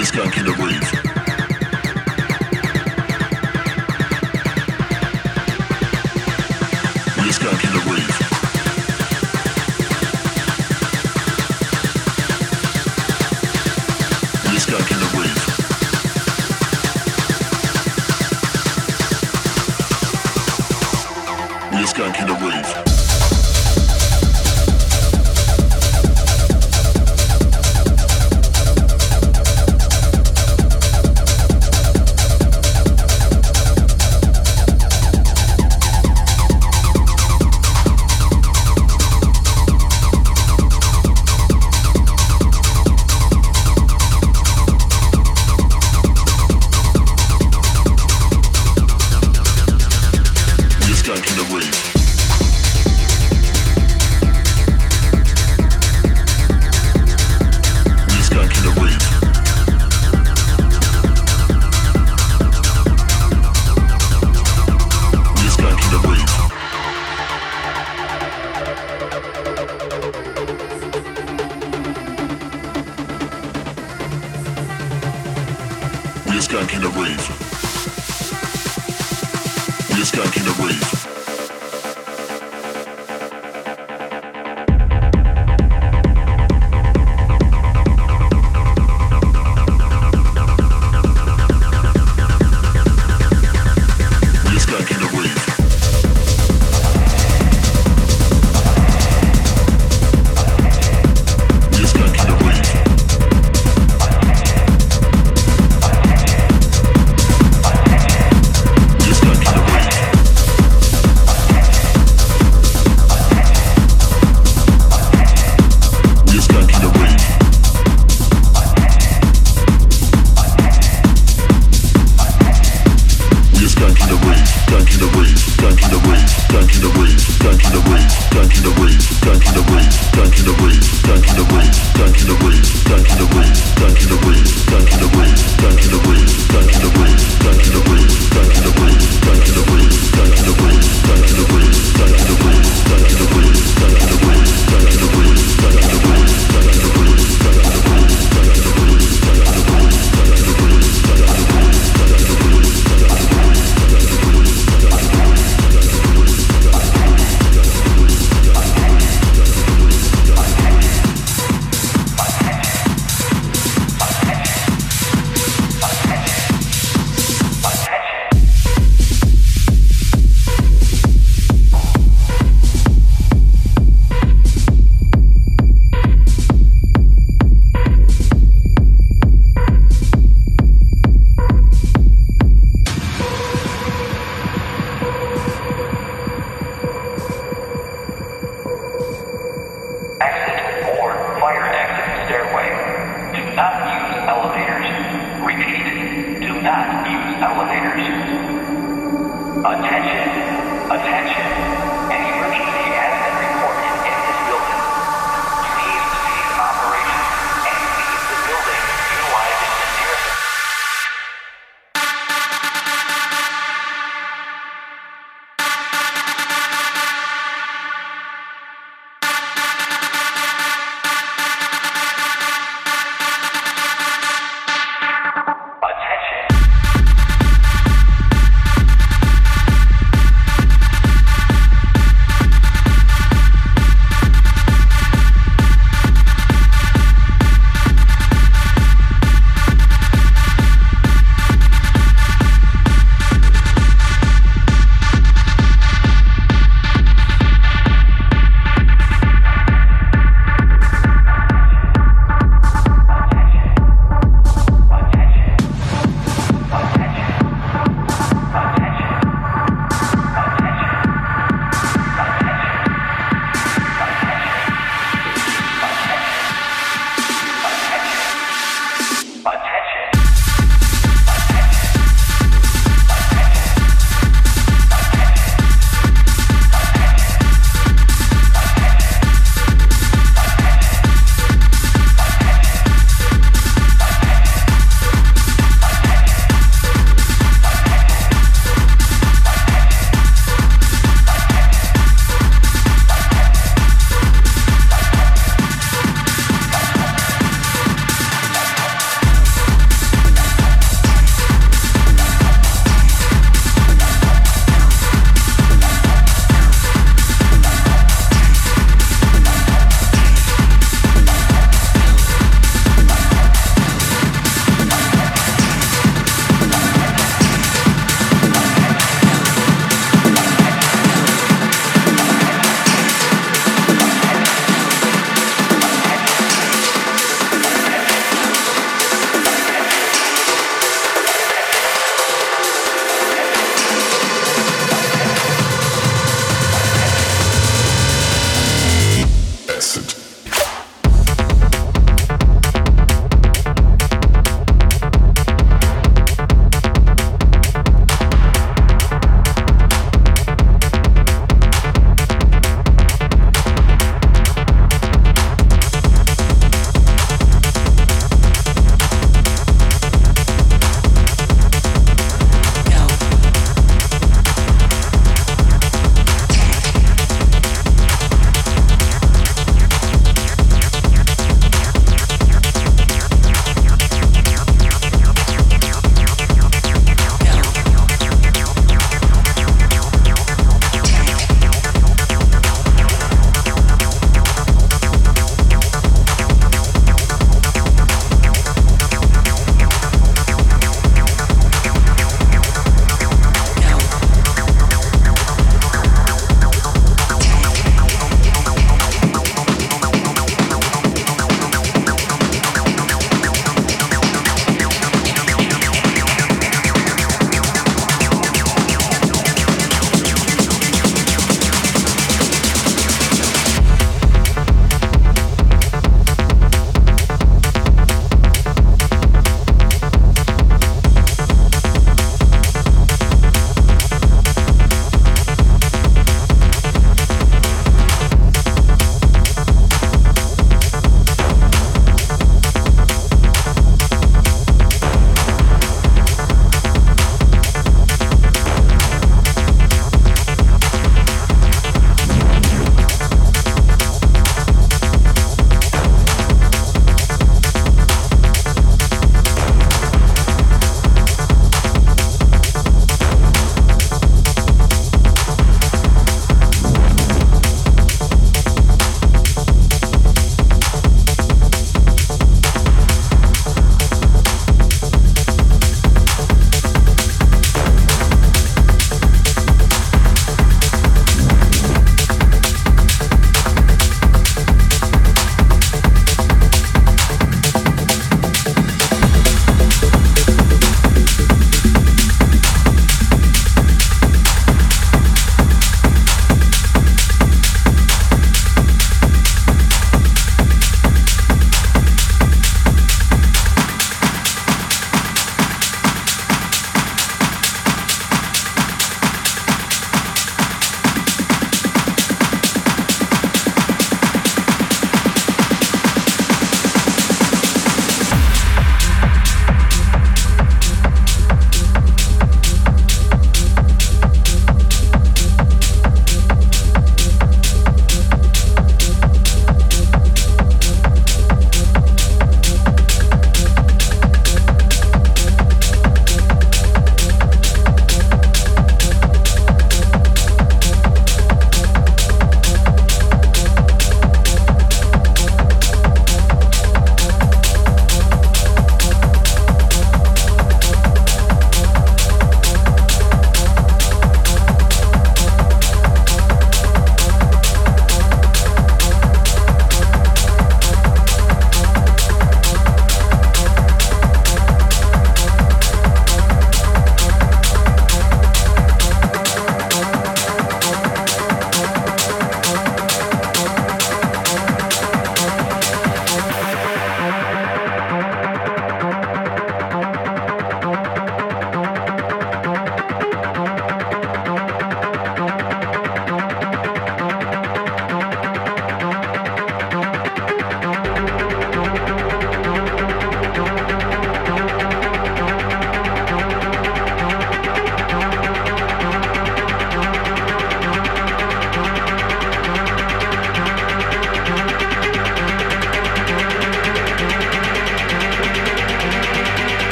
this skunk in the roof.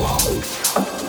world.